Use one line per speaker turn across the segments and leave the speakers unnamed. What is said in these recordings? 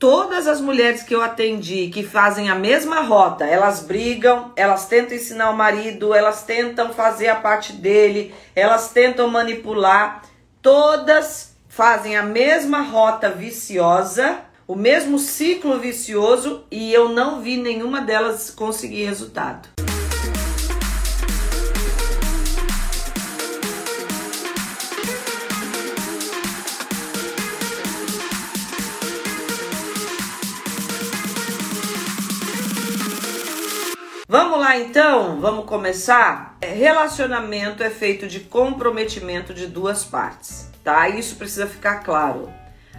todas as mulheres que eu atendi que fazem a mesma rota, elas brigam, elas tentam ensinar o marido, elas tentam fazer a parte dele, elas tentam manipular, todas fazem a mesma rota viciosa, o mesmo ciclo vicioso e eu não vi nenhuma delas conseguir resultado. Lá então, vamos começar? Relacionamento é feito de comprometimento de duas partes, tá? Isso precisa ficar claro.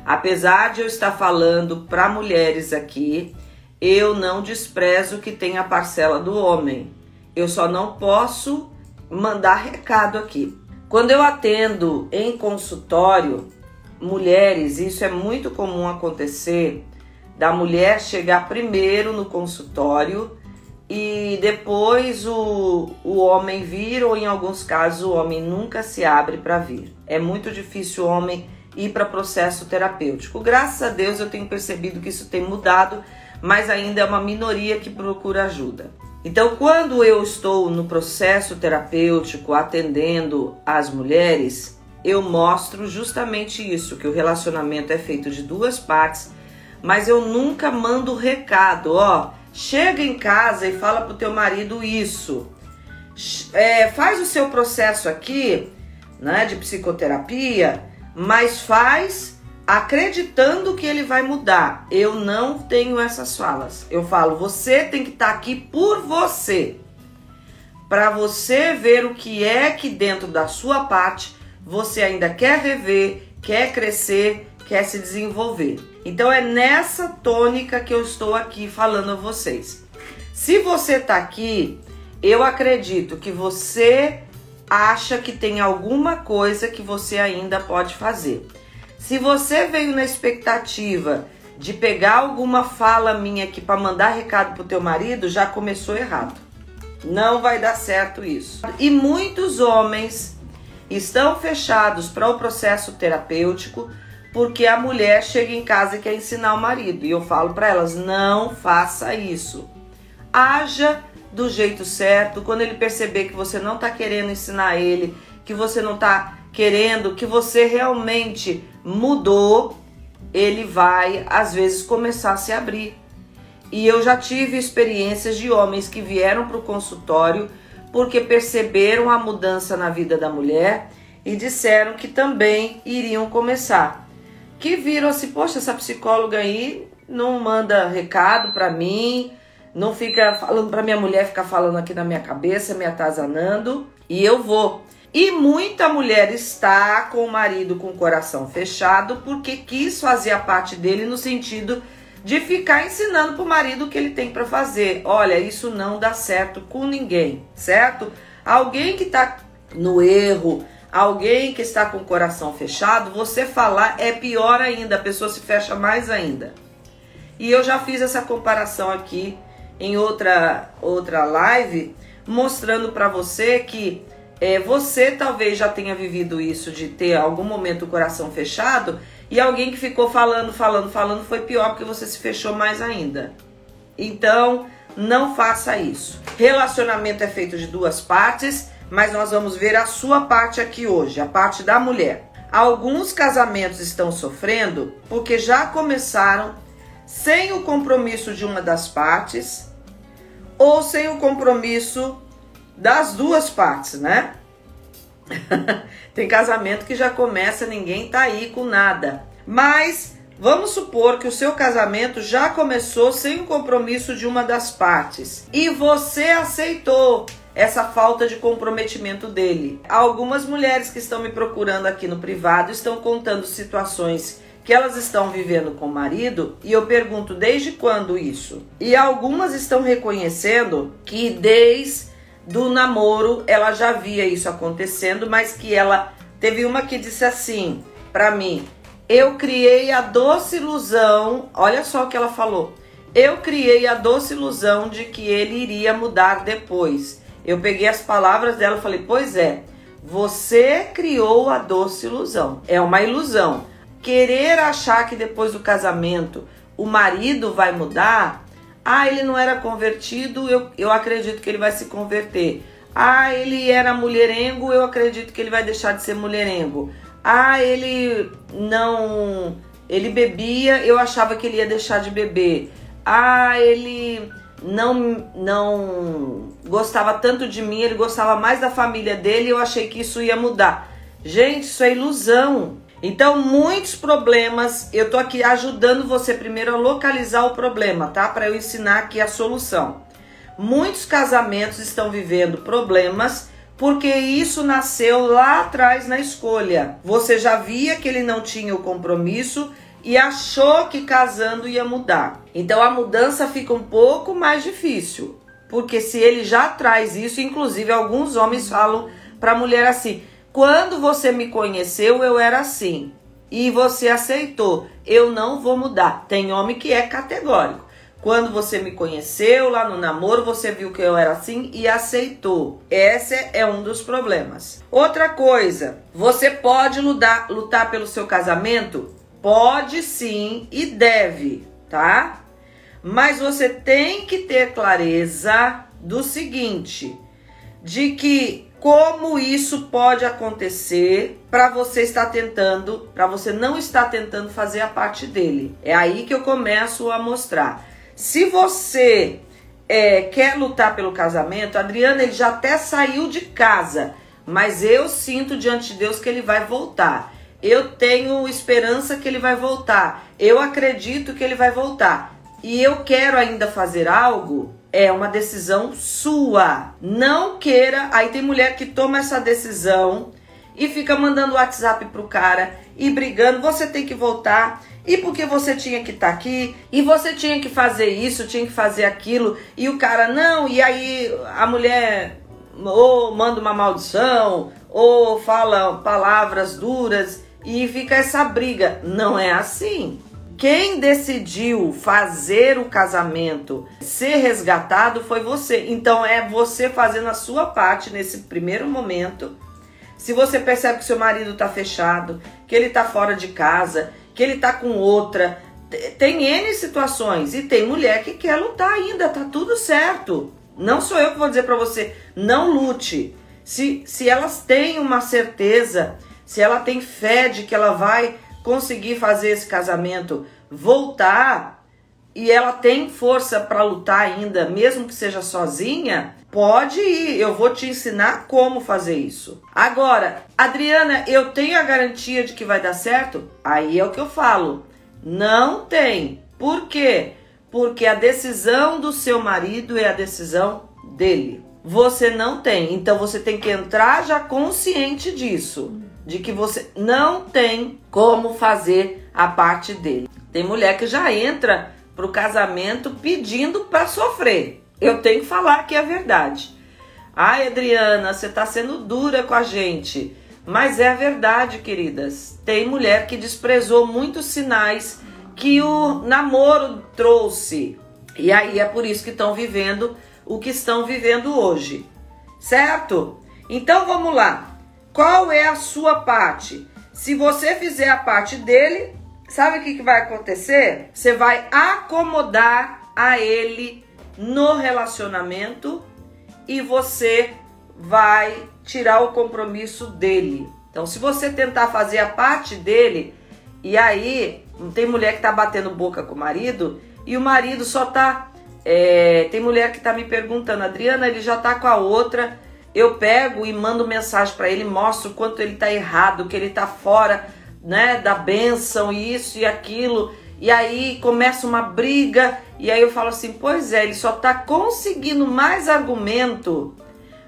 Apesar de eu estar falando para mulheres aqui, eu não desprezo que tem a parcela do homem. Eu só não posso mandar recado aqui. Quando eu atendo em consultório mulheres, isso é muito comum acontecer da mulher chegar primeiro no consultório e depois o, o homem vir, ou em alguns casos o homem nunca se abre para vir. É muito difícil o homem ir para processo terapêutico. Graças a Deus eu tenho percebido que isso tem mudado, mas ainda é uma minoria que procura ajuda. Então, quando eu estou no processo terapêutico atendendo as mulheres, eu mostro justamente isso, que o relacionamento é feito de duas partes, mas eu nunca mando recado, ó, Chega em casa e fala pro teu marido isso. É, faz o seu processo aqui, né, de psicoterapia, mas faz acreditando que ele vai mudar. Eu não tenho essas falas. Eu falo, você tem que estar tá aqui por você. Para você ver o que é que dentro da sua parte você ainda quer rever, quer crescer, quer se desenvolver. Então é nessa tônica que eu estou aqui falando a vocês. Se você está aqui, eu acredito que você acha que tem alguma coisa que você ainda pode fazer. Se você veio na expectativa de pegar alguma fala minha aqui para mandar recado pro teu marido, já começou errado. Não vai dar certo isso. E muitos homens estão fechados para o processo terapêutico porque a mulher chega em casa e quer ensinar o marido. E eu falo para elas: não faça isso. Haja do jeito certo. Quando ele perceber que você não está querendo ensinar ele, que você não está querendo, que você realmente mudou, ele vai às vezes começar a se abrir. E eu já tive experiências de homens que vieram para o consultório porque perceberam a mudança na vida da mulher e disseram que também iriam começar que viram assim, poxa, essa psicóloga aí não manda recado para mim, não fica falando para minha mulher ficar falando aqui na minha cabeça, me atazanando, e eu vou. E muita mulher está com o marido com o coração fechado porque quis fazer a parte dele no sentido de ficar ensinando pro marido o que ele tem para fazer. Olha, isso não dá certo com ninguém, certo? Alguém que tá no erro, alguém que está com o coração fechado, você falar é pior ainda, a pessoa se fecha mais ainda. E eu já fiz essa comparação aqui em outra outra live, mostrando para você que é, você talvez já tenha vivido isso de ter algum momento o coração fechado e alguém que ficou falando, falando, falando foi pior porque você se fechou mais ainda. Então, não faça isso. Relacionamento é feito de duas partes mas nós vamos ver a sua parte aqui hoje, a parte da mulher. Alguns casamentos estão sofrendo porque já começaram sem o compromisso de uma das partes ou sem o compromisso das duas partes, né? Tem casamento que já começa, ninguém tá aí com nada. Mas vamos supor que o seu casamento já começou sem o compromisso de uma das partes e você aceitou essa falta de comprometimento dele. Algumas mulheres que estão me procurando aqui no privado estão contando situações que elas estão vivendo com o marido e eu pergunto desde quando isso? E algumas estão reconhecendo que desde do namoro ela já via isso acontecendo, mas que ela teve uma que disse assim para mim: "Eu criei a doce ilusão, olha só o que ela falou. Eu criei a doce ilusão de que ele iria mudar depois eu peguei as palavras dela e falei: Pois é, você criou a doce ilusão. É uma ilusão. Querer achar que depois do casamento o marido vai mudar. Ah, ele não era convertido, eu, eu acredito que ele vai se converter. Ah, ele era mulherengo, eu acredito que ele vai deixar de ser mulherengo. Ah, ele não. Ele bebia, eu achava que ele ia deixar de beber. Ah, ele não não gostava tanto de mim, ele gostava mais da família dele, eu achei que isso ia mudar. Gente, isso é ilusão. Então, muitos problemas, eu tô aqui ajudando você primeiro a localizar o problema, tá? Para eu ensinar aqui a solução. Muitos casamentos estão vivendo problemas porque isso nasceu lá atrás na escolha. Você já via que ele não tinha o compromisso e achou que casando ia mudar. Então a mudança fica um pouco mais difícil, porque se ele já traz isso, inclusive alguns homens falam para a mulher assim: "Quando você me conheceu, eu era assim, e você aceitou. Eu não vou mudar". Tem homem que é categórico. Quando você me conheceu lá no namoro, você viu que eu era assim e aceitou. Esse é um dos problemas. Outra coisa, você pode lutar, lutar pelo seu casamento? Pode sim e deve, tá? Mas você tem que ter clareza do seguinte: de que como isso pode acontecer para você estar tentando, para você não estar tentando fazer a parte dele. É aí que eu começo a mostrar. Se você é, quer lutar pelo casamento, Adriana ele já até saiu de casa, mas eu sinto diante de Deus que ele vai voltar. Eu tenho esperança que ele vai voltar. Eu acredito que ele vai voltar. E eu quero ainda fazer algo. É uma decisão sua. Não queira. Aí tem mulher que toma essa decisão e fica mandando WhatsApp pro cara e brigando. Você tem que voltar e porque você tinha que estar tá aqui, e você tinha que fazer isso, tinha que fazer aquilo, e o cara não, e aí a mulher ou manda uma maldição, ou fala palavras duras, e fica essa briga. Não é assim. Quem decidiu fazer o casamento ser resgatado foi você. Então é você fazendo a sua parte nesse primeiro momento. Se você percebe que seu marido está fechado, que ele está fora de casa, que ele tá com outra. Tem N situações e tem mulher que quer lutar ainda, tá tudo certo. Não sou eu que vou dizer para você, não lute. Se, se elas têm uma certeza, se ela tem fé de que ela vai conseguir fazer esse casamento voltar e ela tem força para lutar ainda, mesmo que seja sozinha, Pode ir, eu vou te ensinar como fazer isso. Agora, Adriana, eu tenho a garantia de que vai dar certo? Aí é o que eu falo. Não tem. Por quê? Porque a decisão do seu marido é a decisão dele. Você não tem. Então você tem que entrar já consciente disso, de que você não tem como fazer a parte dele. Tem mulher que já entra pro casamento pedindo para sofrer eu tenho que falar que é verdade. Ai, Adriana, você está sendo dura com a gente. Mas é a verdade, queridas. Tem mulher que desprezou muitos sinais que o namoro trouxe. E aí é por isso que estão vivendo o que estão vivendo hoje. Certo? Então vamos lá. Qual é a sua parte? Se você fizer a parte dele, sabe o que, que vai acontecer? Você vai acomodar a ele no relacionamento e você vai tirar o compromisso dele. Então, se você tentar fazer a parte dele, e aí tem mulher que tá batendo boca com o marido e o marido só tá. É, tem mulher que tá me perguntando, Adriana, ele já tá com a outra. Eu pego e mando mensagem para ele, mostro o quanto ele tá errado, que ele tá fora, né, da benção, isso e aquilo. E aí começa uma briga, e aí eu falo assim: pois é, ele só tá conseguindo mais argumento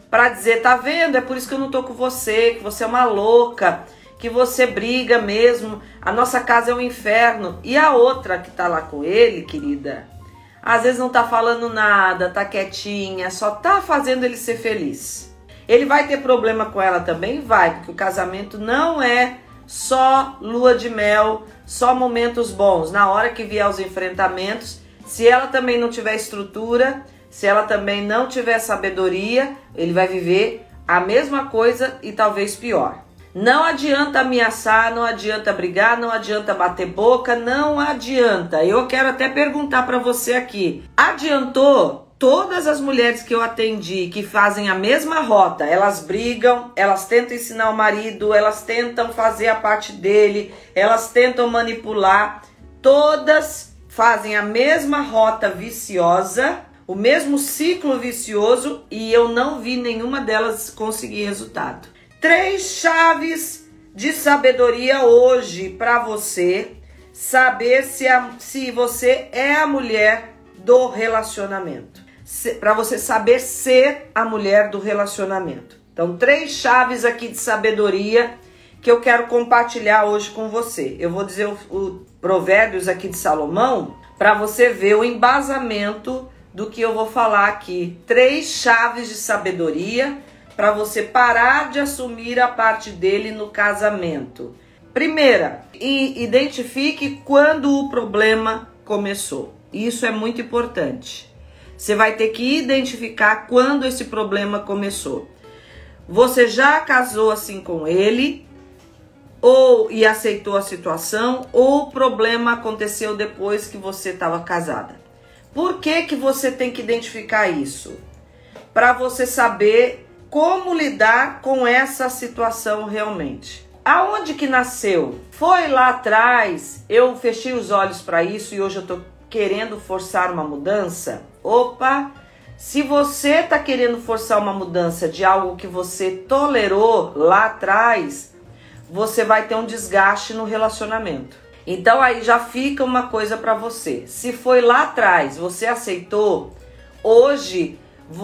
para dizer: tá vendo? É por isso que eu não tô com você, que você é uma louca, que você briga mesmo, a nossa casa é um inferno. E a outra que tá lá com ele, querida, às vezes não tá falando nada, tá quietinha, só tá fazendo ele ser feliz. Ele vai ter problema com ela também? Vai, porque o casamento não é só lua de mel, só momentos bons. Na hora que vier os enfrentamentos, se ela também não tiver estrutura, se ela também não tiver sabedoria, ele vai viver a mesma coisa e talvez pior. Não adianta ameaçar, não adianta brigar, não adianta bater boca, não adianta. Eu quero até perguntar para você aqui: adiantou todas as mulheres que eu atendi que fazem a mesma rota, elas brigam, elas tentam ensinar o marido, elas tentam fazer a parte dele, elas tentam manipular, todas fazem a mesma rota viciosa, o mesmo ciclo vicioso e eu não vi nenhuma delas conseguir resultado. Três chaves de sabedoria hoje para você saber se, a, se você é a mulher do relacionamento. Para você saber ser a mulher do relacionamento. Então, três chaves aqui de sabedoria que eu quero compartilhar hoje com você. Eu vou dizer o, o Provérbios aqui de Salomão para você ver o embasamento do que eu vou falar aqui. Três chaves de sabedoria para você parar de assumir a parte dele no casamento. Primeira, identifique quando o problema começou. Isso é muito importante. Você vai ter que identificar quando esse problema começou. Você já casou assim com ele, ou e aceitou a situação, ou o problema aconteceu depois que você estava casada. Por que, que você tem que identificar isso? Para você saber como lidar com essa situação realmente. Aonde que nasceu? Foi lá atrás, eu fechei os olhos para isso e hoje eu tô querendo forçar uma mudança? Opa! Se você tá querendo forçar uma mudança de algo que você tolerou lá atrás, você vai ter um desgaste no relacionamento. Então aí já fica uma coisa para você. Se foi lá atrás, você aceitou, hoje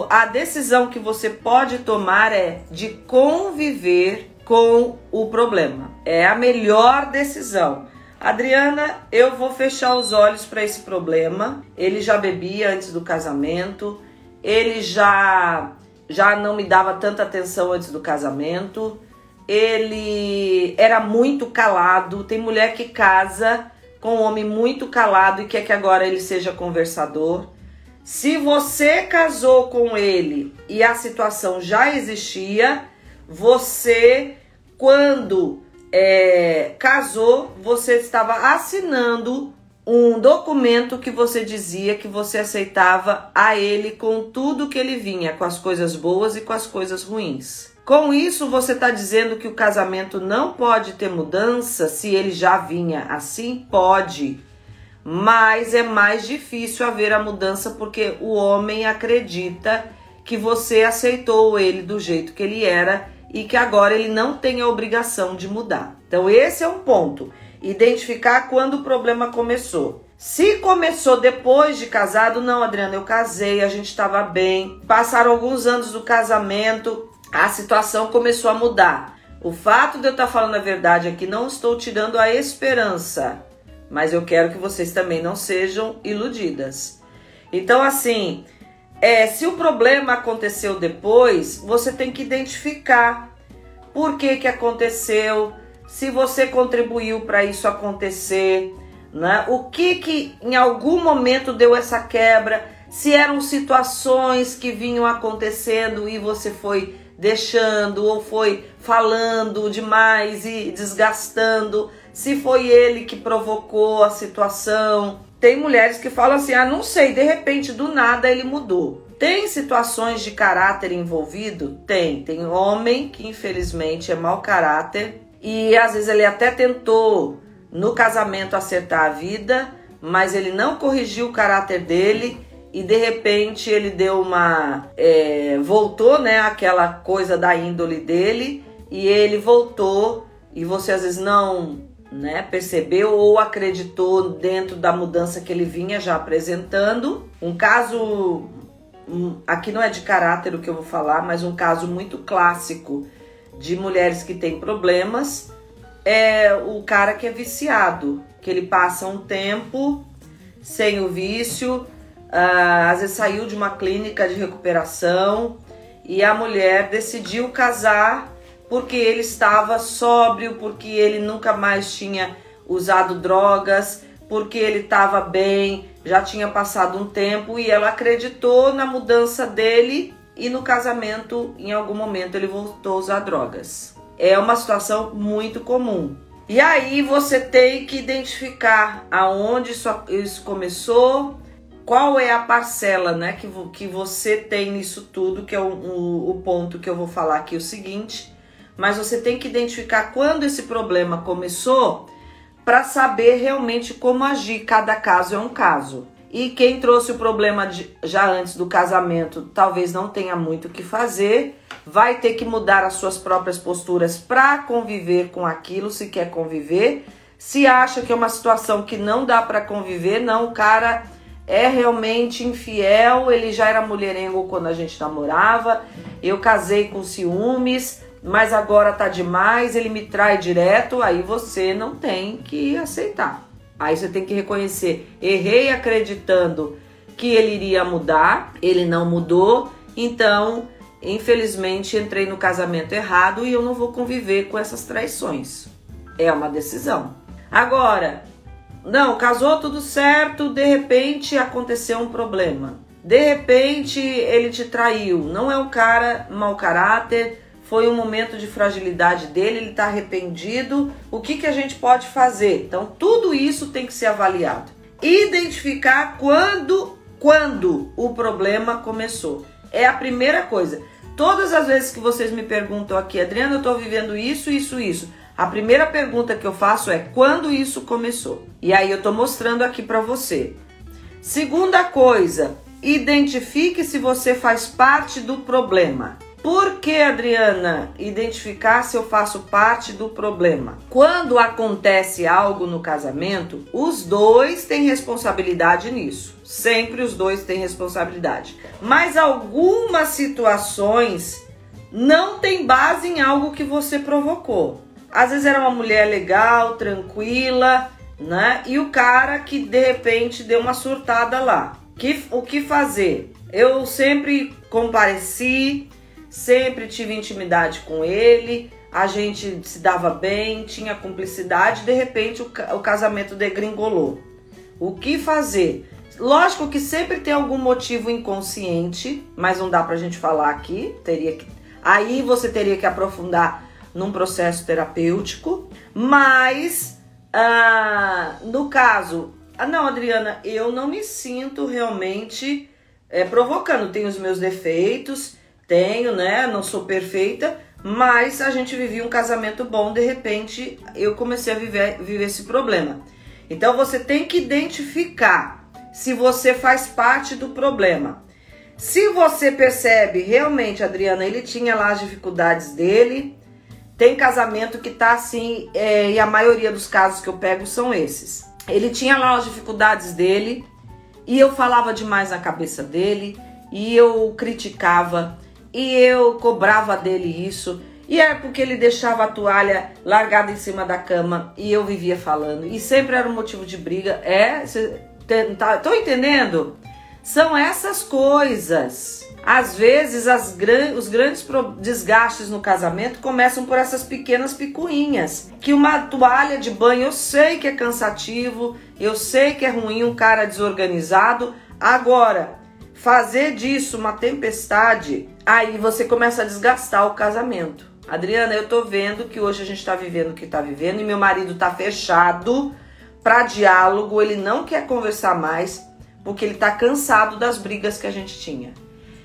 a decisão que você pode tomar é de conviver com o problema. É a melhor decisão. Adriana, eu vou fechar os olhos para esse problema. Ele já bebia antes do casamento, ele já já não me dava tanta atenção antes do casamento. Ele era muito calado. Tem mulher que casa com um homem muito calado e quer que agora ele seja conversador. Se você casou com ele e a situação já existia, você, quando é, casou, você estava assinando um documento que você dizia que você aceitava a ele com tudo que ele vinha, com as coisas boas e com as coisas ruins. Com isso, você está dizendo que o casamento não pode ter mudança se ele já vinha assim? Pode mas é mais difícil haver a mudança porque o homem acredita que você aceitou ele do jeito que ele era e que agora ele não tem a obrigação de mudar. Então, esse é um ponto. Identificar quando o problema começou. Se começou depois de casado, não, Adriana, eu casei, a gente estava bem. Passaram alguns anos do casamento, a situação começou a mudar. O fato de eu estar falando a verdade aqui, não estou tirando a esperança mas eu quero que vocês também não sejam iludidas. Então, assim, é, se o problema aconteceu depois, você tem que identificar por que, que aconteceu, se você contribuiu para isso acontecer, né? o que, que em algum momento deu essa quebra, se eram situações que vinham acontecendo e você foi deixando ou foi falando demais e desgastando se foi ele que provocou a situação. Tem mulheres que falam assim: ah, não sei, de repente do nada ele mudou. Tem situações de caráter envolvido? Tem. Tem homem que infelizmente é mau caráter e às vezes ele até tentou no casamento acertar a vida, mas ele não corrigiu o caráter dele e de repente ele deu uma. É, voltou, né? Aquela coisa da índole dele e ele voltou e você às vezes não né, percebeu ou acreditou dentro da mudança que ele vinha já apresentando. Um caso, aqui não é de caráter o que eu vou falar, mas um caso muito clássico de mulheres que têm problemas é o cara que é viciado, que ele passa um tempo sem o vício, uh, às vezes saiu de uma clínica de recuperação e a mulher decidiu casar porque ele estava sóbrio, porque ele nunca mais tinha usado drogas, porque ele estava bem, já tinha passado um tempo e ela acreditou na mudança dele e no casamento, em algum momento, ele voltou a usar drogas. é uma situação muito comum. E aí você tem que identificar aonde isso, começou, qual é a parcela né, que, que você tem nisso tudo, que é o, o, o ponto que eu vou falar aqui o seguinte. Mas você tem que identificar quando esse problema começou para saber realmente como agir. Cada caso é um caso. E quem trouxe o problema de, já antes do casamento talvez não tenha muito o que fazer, vai ter que mudar as suas próprias posturas para conviver com aquilo, se quer conviver. Se acha que é uma situação que não dá para conviver, não, o cara é realmente infiel, ele já era mulherengo quando a gente namorava, eu casei com ciúmes, mas agora tá demais, ele me trai direto, aí você não tem que aceitar. Aí você tem que reconhecer, errei acreditando que ele iria mudar, ele não mudou, então, infelizmente, entrei no casamento errado e eu não vou conviver com essas traições. É uma decisão. Agora, não, casou tudo certo, de repente aconteceu um problema. De repente ele te traiu. Não é um cara mau caráter, foi um momento de fragilidade dele, ele está arrependido. O que, que a gente pode fazer? Então, tudo isso tem que ser avaliado. Identificar quando, quando o problema começou. É a primeira coisa. Todas as vezes que vocês me perguntam aqui, Adriana, eu estou vivendo isso, isso, isso. A primeira pergunta que eu faço é quando isso começou? E aí eu estou mostrando aqui para você. Segunda coisa, identifique se você faz parte do problema. Por que, Adriana, identificar se eu faço parte do problema? Quando acontece algo no casamento, os dois têm responsabilidade nisso. Sempre os dois têm responsabilidade. Mas algumas situações não têm base em algo que você provocou. Às vezes era uma mulher legal, tranquila, né? E o cara que de repente deu uma surtada lá. Que, o que fazer? Eu sempre compareci, sempre tive intimidade com ele, a gente se dava bem, tinha cumplicidade, de repente o, casamento degringolou. O que fazer? Lógico que sempre tem algum motivo inconsciente, mas não dá pra gente falar aqui, teria que aí você teria que aprofundar num processo terapêutico, mas ah, no caso, ah, não, Adriana, eu não me sinto realmente é, provocando. Tenho os meus defeitos, tenho, né? Não sou perfeita, mas a gente vivia um casamento bom. De repente, eu comecei a viver, viver esse problema. Então, você tem que identificar se você faz parte do problema. Se você percebe realmente, Adriana, ele tinha lá as dificuldades dele, tem casamento que tá assim, é, e a maioria dos casos que eu pego são esses. Ele tinha lá as dificuldades dele, e eu falava demais na cabeça dele, e eu criticava, e eu cobrava dele isso. E é porque ele deixava a toalha largada em cima da cama e eu vivia falando. E sempre era um motivo de briga. É, cê, tá, tô entendendo? São essas coisas. Às vezes, as, os grandes desgastes no casamento começam por essas pequenas picuinhas. Que uma toalha de banho, eu sei que é cansativo, eu sei que é ruim um cara desorganizado. Agora, fazer disso uma tempestade, aí você começa a desgastar o casamento. Adriana, eu tô vendo que hoje a gente tá vivendo o que tá vivendo e meu marido tá fechado para diálogo, ele não quer conversar mais porque ele tá cansado das brigas que a gente tinha.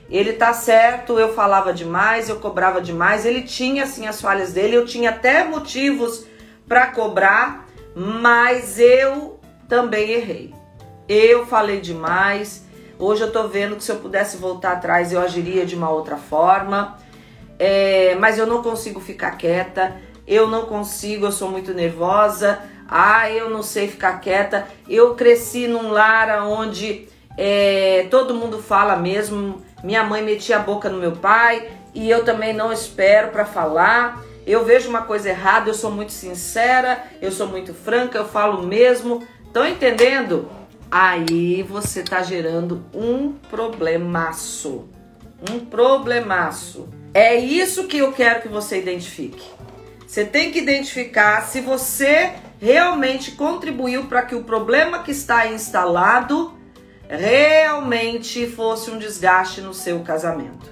Ele tá certo, eu falava demais, eu cobrava demais, ele tinha assim as falhas dele, eu tinha até motivos para cobrar, mas eu também errei. Eu falei demais. Hoje eu tô vendo que se eu pudesse voltar atrás eu agiria de uma outra forma. É, mas eu não consigo ficar quieta, eu não consigo, eu sou muito nervosa. Ah, eu não sei ficar quieta. Eu cresci num lar onde é, todo mundo fala mesmo, minha mãe metia a boca no meu pai e eu também não espero para falar. Eu vejo uma coisa errada, eu sou muito sincera, eu sou muito franca, eu falo mesmo. Estão entendendo? Aí você tá gerando um problemaço. Um problemaço. É isso que eu quero que você identifique. Você tem que identificar se você realmente contribuiu para que o problema que está instalado realmente fosse um desgaste no seu casamento.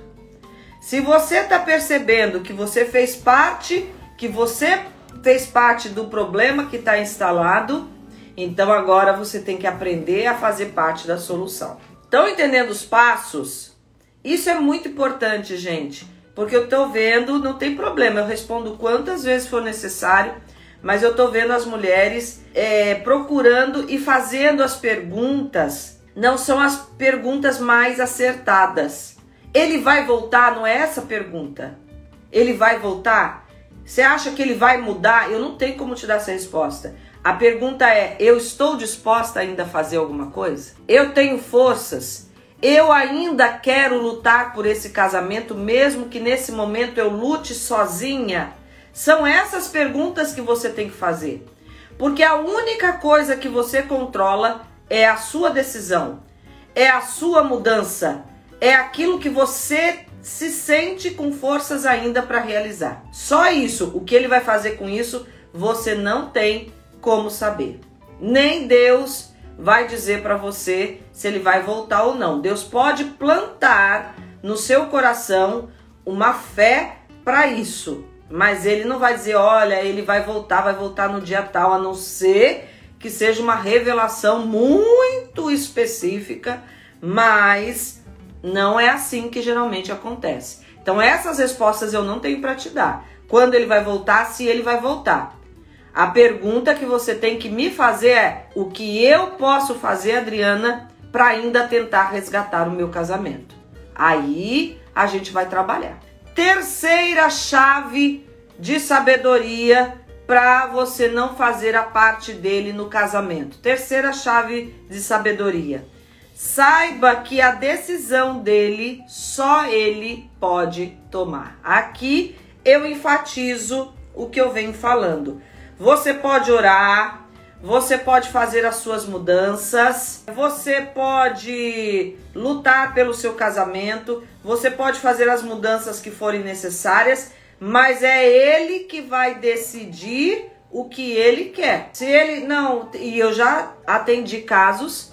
Se você está percebendo que você fez parte, que você fez parte do problema que está instalado, então agora você tem que aprender a fazer parte da solução. Estão entendendo os passos? Isso é muito importante, gente, porque eu estou vendo, não tem problema, eu respondo quantas vezes for necessário, mas eu estou vendo as mulheres é, procurando e fazendo as perguntas, não são as perguntas mais acertadas. Ele vai voltar? Não é essa pergunta. Ele vai voltar? Você acha que ele vai mudar? Eu não tenho como te dar essa resposta. A pergunta é: eu estou disposta ainda a fazer alguma coisa? Eu tenho forças? Eu ainda quero lutar por esse casamento, mesmo que nesse momento eu lute sozinha? São essas perguntas que você tem que fazer. Porque a única coisa que você controla é a sua decisão, é a sua mudança, é aquilo que você se sente com forças ainda para realizar. Só isso, o que ele vai fazer com isso, você não tem como saber. Nem Deus vai dizer para você se ele vai voltar ou não. Deus pode plantar no seu coração uma fé para isso, mas ele não vai dizer, olha, ele vai voltar, vai voltar no dia tal, a não ser que seja uma revelação muito específica, mas não é assim que geralmente acontece. Então essas respostas eu não tenho para te dar. Quando ele vai voltar, se ele vai voltar. A pergunta que você tem que me fazer é: o que eu posso fazer, Adriana, para ainda tentar resgatar o meu casamento? Aí a gente vai trabalhar. Terceira chave de sabedoria para você não fazer a parte dele no casamento. Terceira chave de sabedoria Saiba que a decisão dele só ele pode tomar. Aqui eu enfatizo o que eu venho falando. Você pode orar, você pode fazer as suas mudanças, você pode lutar pelo seu casamento, você pode fazer as mudanças que forem necessárias, mas é ele que vai decidir o que ele quer. Se ele não, e eu já atendi casos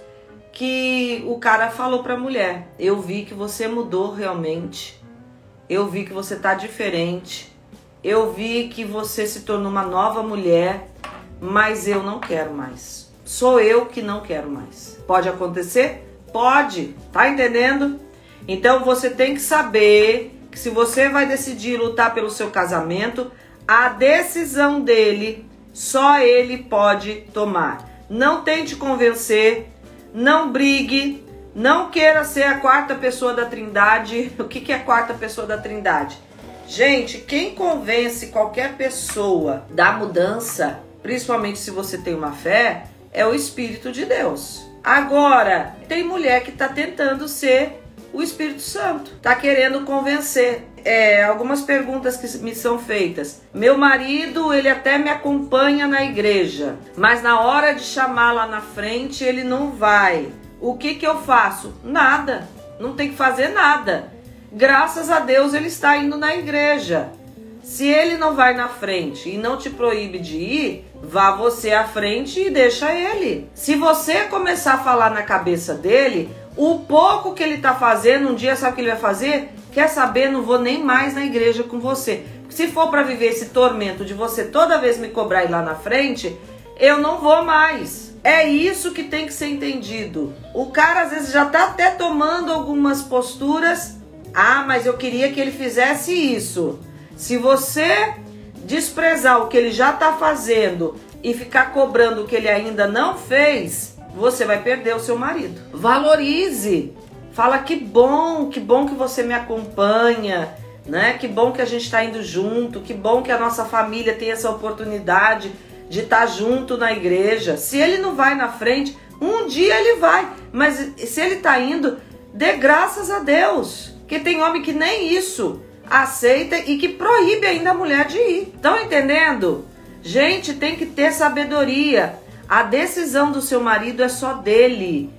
que o cara falou para a mulher: "Eu vi que você mudou realmente. Eu vi que você tá diferente. Eu vi que você se tornou uma nova mulher, mas eu não quero mais. Sou eu que não quero mais." Pode acontecer? Pode. Tá entendendo? Então você tem que saber que se você vai decidir lutar pelo seu casamento, a decisão dele só ele pode tomar. Não tente convencer, não brigue, não queira ser a quarta pessoa da Trindade. O que, é a quarta pessoa da Trindade? Gente, quem convence qualquer pessoa da mudança, principalmente se você tem uma fé, é o Espírito de Deus. Agora, tem mulher que está tentando ser o Espírito Santo, está querendo convencer. É, algumas perguntas que me são feitas. Meu marido, ele até me acompanha na igreja, mas na hora de chamar lá na frente, ele não vai. O que que eu faço? Nada. Não tem que fazer nada. Graças a Deus ele está indo na igreja. Se ele não vai na frente e não te proíbe de ir, vá você à frente e deixa ele. Se você começar a falar na cabeça dele, o pouco que ele está fazendo, um dia sabe o que ele vai fazer? Quer saber? Não vou nem mais na igreja com você. Se for para viver esse tormento de você toda vez me cobrar ir lá na frente, eu não vou mais. É isso que tem que ser entendido. O cara às vezes já está até tomando algumas posturas. Ah, mas eu queria que ele fizesse isso. Se você desprezar o que ele já está fazendo e ficar cobrando o que ele ainda não fez, você vai perder o seu marido. Valorize. Fala que bom, que bom que você me acompanha, né? Que bom que a gente está indo junto, que bom que a nossa família tem essa oportunidade de estar tá junto na igreja. Se ele não vai na frente, um dia ele vai, mas se ele está indo, dê graças a Deus, que tem homem que nem isso aceita e que proíbe ainda a mulher de ir. Estão entendendo? Gente, tem que ter sabedoria. A decisão do seu marido é só dele.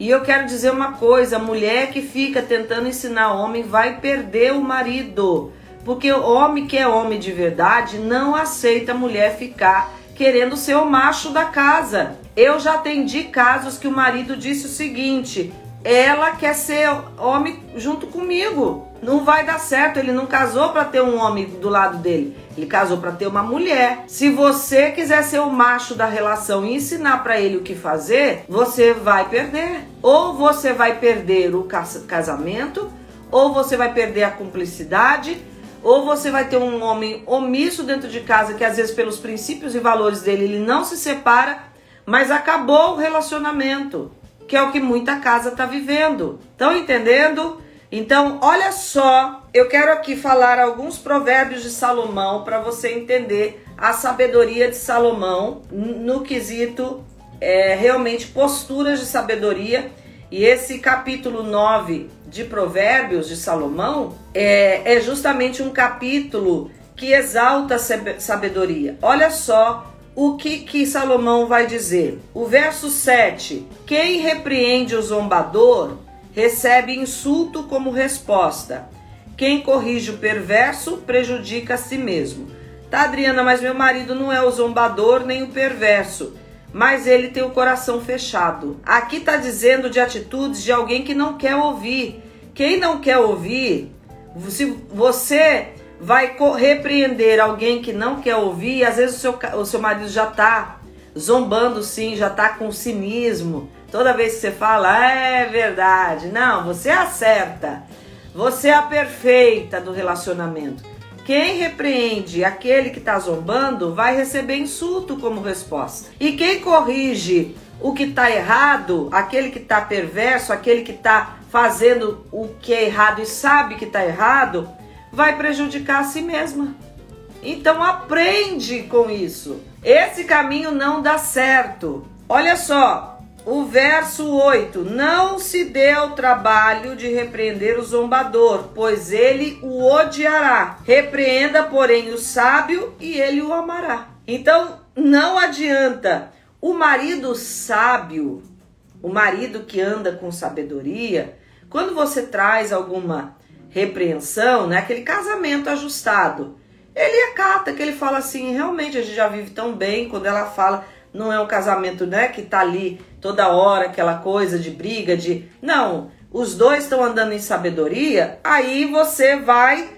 E eu quero dizer uma coisa: mulher que fica tentando ensinar homem vai perder o marido. Porque o homem que é homem de verdade não aceita mulher ficar querendo ser o macho da casa. Eu já atendi casos que o marido disse o seguinte: ela quer ser homem junto comigo. Não vai dar certo. Ele não casou para ter um homem do lado dele. Ele casou para ter uma mulher. Se você quiser ser o macho da relação e ensinar para ele o que fazer, você vai perder. Ou você vai perder o casamento, ou você vai perder a cumplicidade, ou você vai ter um homem omisso dentro de casa que às vezes pelos princípios e valores dele ele não se separa, mas acabou o relacionamento que é o que muita casa está vivendo. Estão entendendo? Então, olha só, eu quero aqui falar alguns provérbios de Salomão para você entender a sabedoria de Salomão no quesito é, realmente posturas de sabedoria. E esse capítulo 9 de Provérbios de Salomão é, é justamente um capítulo que exalta a sabedoria. Olha só o que, que Salomão vai dizer? O verso 7: Quem repreende o zombador recebe insulto como resposta. Quem corrige o perverso prejudica a si mesmo. Tá, Adriana, mas meu marido não é o zombador nem o perverso, mas ele tem o coração fechado. Aqui tá dizendo de atitudes de alguém que não quer ouvir. Quem não quer ouvir, se você vai repreender alguém que não quer ouvir, às vezes o seu, o seu marido já está zombando sim, já está com cinismo. Toda vez que você fala, é verdade. Não, você acerta. Você é a perfeita do relacionamento. Quem repreende aquele que está zombando vai receber insulto como resposta. E quem corrige o que está errado, aquele que está perverso, aquele que está fazendo o que é errado e sabe que está errado, vai prejudicar a si mesma. Então aprende com isso. Esse caminho não dá certo. Olha só, o verso 8: Não se dê ao trabalho de repreender o zombador, pois ele o odiará. Repreenda, porém, o sábio e ele o amará. Então, não adianta. O marido sábio, o marido que anda com sabedoria, quando você traz alguma repreensão, né? Aquele casamento ajustado. Ele acata, que ele fala assim, realmente a gente já vive tão bem quando ela fala, não é um casamento, né, que tá ali toda hora aquela coisa de briga, de não, os dois estão andando em sabedoria, aí você vai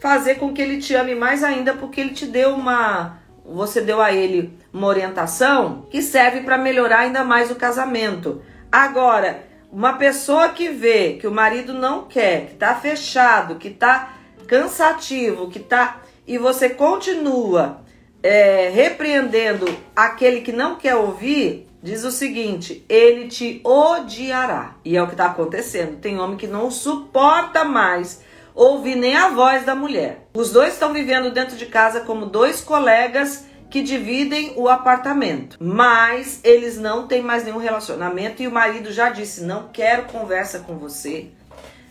fazer com que ele te ame mais ainda porque ele te deu uma você deu a ele uma orientação que serve para melhorar ainda mais o casamento. Agora, uma pessoa que vê que o marido não quer, que está fechado, que está cansativo, que tá e você continua é, repreendendo aquele que não quer ouvir, diz o seguinte: ele te odiará. E é o que está acontecendo. Tem homem que não suporta mais ouvir nem a voz da mulher. Os dois estão vivendo dentro de casa como dois colegas que dividem o apartamento, mas eles não têm mais nenhum relacionamento e o marido já disse: "Não quero conversa com você.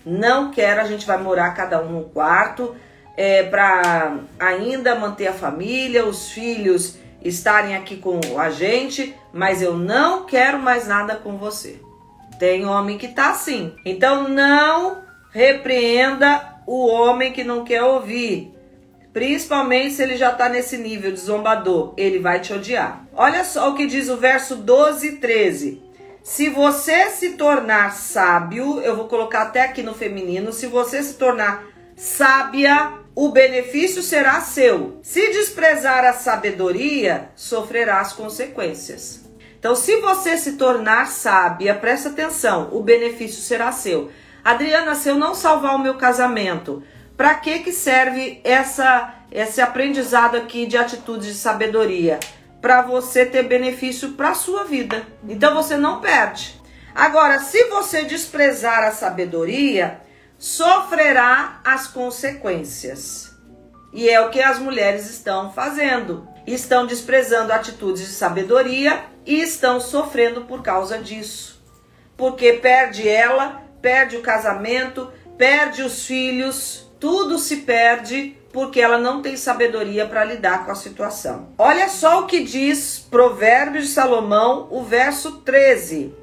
Não quero, a gente vai morar cada um no quarto é, para ainda manter a família, os filhos estarem aqui com a gente, mas eu não quero mais nada com você." Tem homem que tá assim. Então não repreenda o homem que não quer ouvir. Principalmente se ele já está nesse nível de zombador, ele vai te odiar. Olha só o que diz o verso 12 e 13. Se você se tornar sábio, eu vou colocar até aqui no feminino, se você se tornar sábia, o benefício será seu. Se desprezar a sabedoria, sofrerá as consequências. Então, se você se tornar sábia, presta atenção, o benefício será seu. Adriana, se eu não salvar o meu casamento, para que que serve essa esse aprendizado aqui de atitudes de sabedoria? Para você ter benefício para sua vida. Então você não perde. Agora, se você desprezar a sabedoria, sofrerá as consequências. E é o que as mulheres estão fazendo. Estão desprezando atitudes de sabedoria e estão sofrendo por causa disso. Porque perde ela, perde o casamento, perde os filhos, tudo se perde porque ela não tem sabedoria para lidar com a situação. Olha só o que diz Provérbios de Salomão, o verso 13.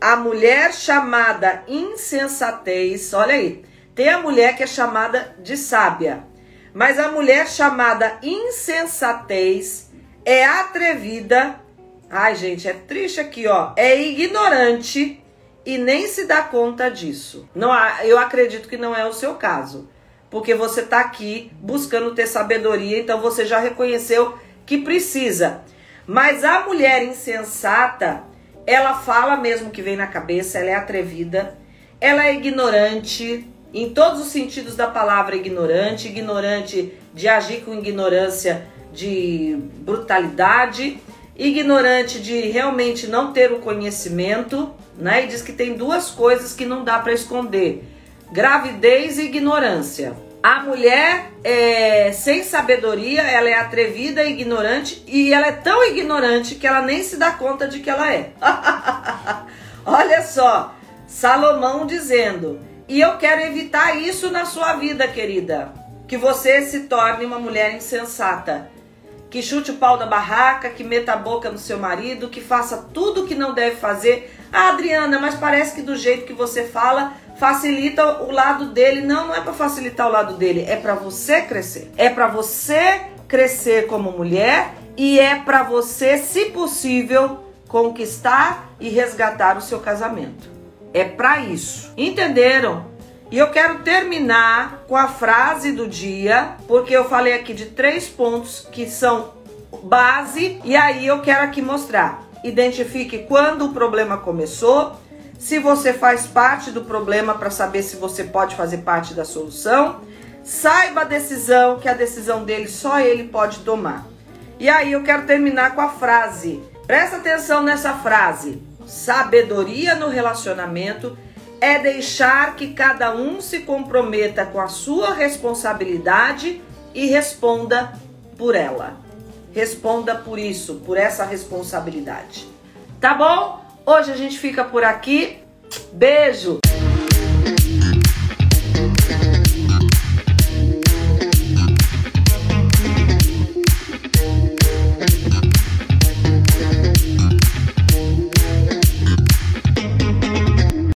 A mulher chamada insensatez, olha aí, tem a mulher que é chamada de sábia, mas a mulher chamada insensatez é atrevida. Ai, gente, é triste aqui, ó. É ignorante e nem se dá conta disso. Não, eu acredito que não é o seu caso, porque você está aqui buscando ter sabedoria, então você já reconheceu que precisa. Mas a mulher insensata, ela fala mesmo que vem na cabeça, ela é atrevida, ela é ignorante, em todos os sentidos da palavra ignorante, ignorante de agir com ignorância, de brutalidade, ignorante de realmente não ter o conhecimento, né? E diz que tem duas coisas que não dá para esconder: gravidez e ignorância. A mulher é sem sabedoria, ela é atrevida, ignorante e ela é tão ignorante que ela nem se dá conta de que ela é. Olha só, Salomão dizendo: "E eu quero evitar isso na sua vida, querida, que você se torne uma mulher insensata." que chute o pau da barraca, que meta a boca no seu marido, que faça tudo o que não deve fazer. Ah, Adriana, mas parece que do jeito que você fala, facilita o lado dele. Não, não é para facilitar o lado dele, é para você crescer. É para você crescer como mulher e é para você, se possível, conquistar e resgatar o seu casamento. É para isso. Entenderam? E eu quero terminar com a frase do dia, porque eu falei aqui de três pontos que são base, e aí eu quero aqui mostrar. Identifique quando o problema começou, se você faz parte do problema para saber se você pode fazer parte da solução. Saiba a decisão, que a decisão dele só ele pode tomar. E aí eu quero terminar com a frase. Presta atenção nessa frase. Sabedoria no relacionamento é deixar que cada um se comprometa com a sua responsabilidade e responda por ela. Responda por isso, por essa responsabilidade. Tá bom? Hoje a gente fica por aqui. Beijo!